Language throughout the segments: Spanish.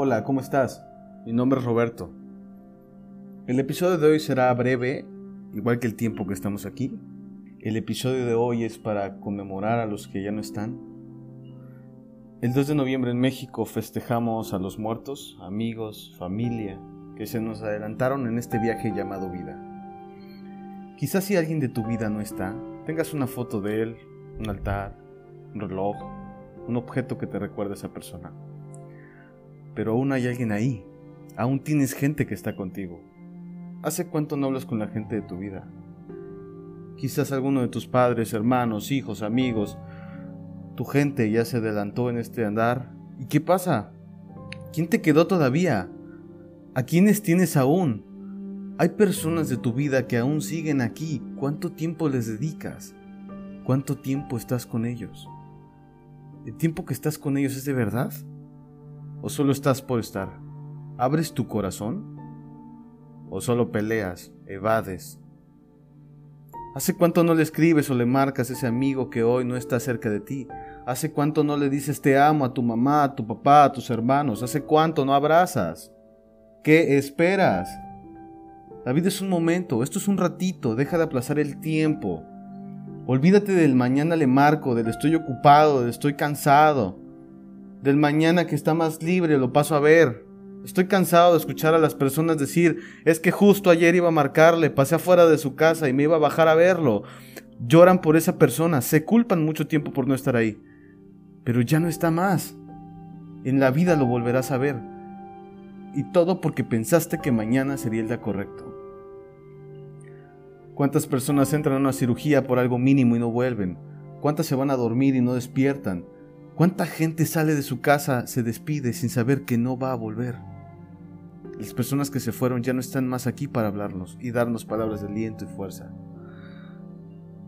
Hola, ¿cómo estás? Mi nombre es Roberto. El episodio de hoy será breve, igual que el tiempo que estamos aquí. El episodio de hoy es para conmemorar a los que ya no están. El 2 de noviembre en México festejamos a los muertos, amigos, familia, que se nos adelantaron en este viaje llamado vida. Quizás si alguien de tu vida no está, tengas una foto de él, un altar, un reloj, un objeto que te recuerde a esa persona pero aún hay alguien ahí. Aún tienes gente que está contigo. ¿Hace cuánto no hablas con la gente de tu vida? Quizás alguno de tus padres, hermanos, hijos, amigos, tu gente ya se adelantó en este andar. ¿Y qué pasa? ¿Quién te quedó todavía? ¿A quiénes tienes aún? Hay personas de tu vida que aún siguen aquí. ¿Cuánto tiempo les dedicas? ¿Cuánto tiempo estás con ellos? ¿El tiempo que estás con ellos es de verdad? ¿O solo estás por estar? ¿Abres tu corazón? ¿O solo peleas, evades? ¿Hace cuánto no le escribes o le marcas a ese amigo que hoy no está cerca de ti? ¿Hace cuánto no le dices te amo a tu mamá, a tu papá, a tus hermanos? ¿Hace cuánto no abrazas? ¿Qué esperas? La vida es un momento, esto es un ratito, deja de aplazar el tiempo. Olvídate del mañana le marco, del estoy ocupado, del estoy cansado del mañana que está más libre, lo paso a ver. Estoy cansado de escuchar a las personas decir, es que justo ayer iba a marcarle, pasé afuera de su casa y me iba a bajar a verlo. Lloran por esa persona, se culpan mucho tiempo por no estar ahí. Pero ya no está más. En la vida lo volverás a ver. Y todo porque pensaste que mañana sería el día correcto. ¿Cuántas personas entran a una cirugía por algo mínimo y no vuelven? ¿Cuántas se van a dormir y no despiertan? ¿Cuánta gente sale de su casa, se despide sin saber que no va a volver? Las personas que se fueron ya no están más aquí para hablarnos y darnos palabras de aliento y fuerza.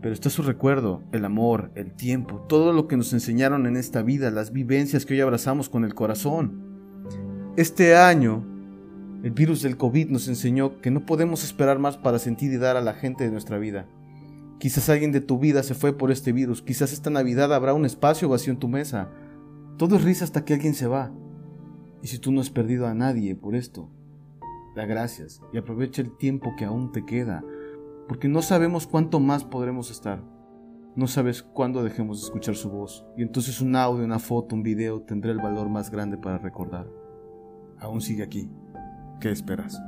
Pero está su recuerdo, el amor, el tiempo, todo lo que nos enseñaron en esta vida, las vivencias que hoy abrazamos con el corazón. Este año, el virus del COVID nos enseñó que no podemos esperar más para sentir y dar a la gente de nuestra vida. Quizás alguien de tu vida se fue por este virus. Quizás esta Navidad habrá un espacio vacío en tu mesa. Todo es risa hasta que alguien se va. Y si tú no has perdido a nadie por esto, da gracias y aprovecha el tiempo que aún te queda, porque no sabemos cuánto más podremos estar. No sabes cuándo dejemos de escuchar su voz, y entonces un audio, una foto, un video tendrá el valor más grande para recordar. Aún sigue aquí. ¿Qué esperas?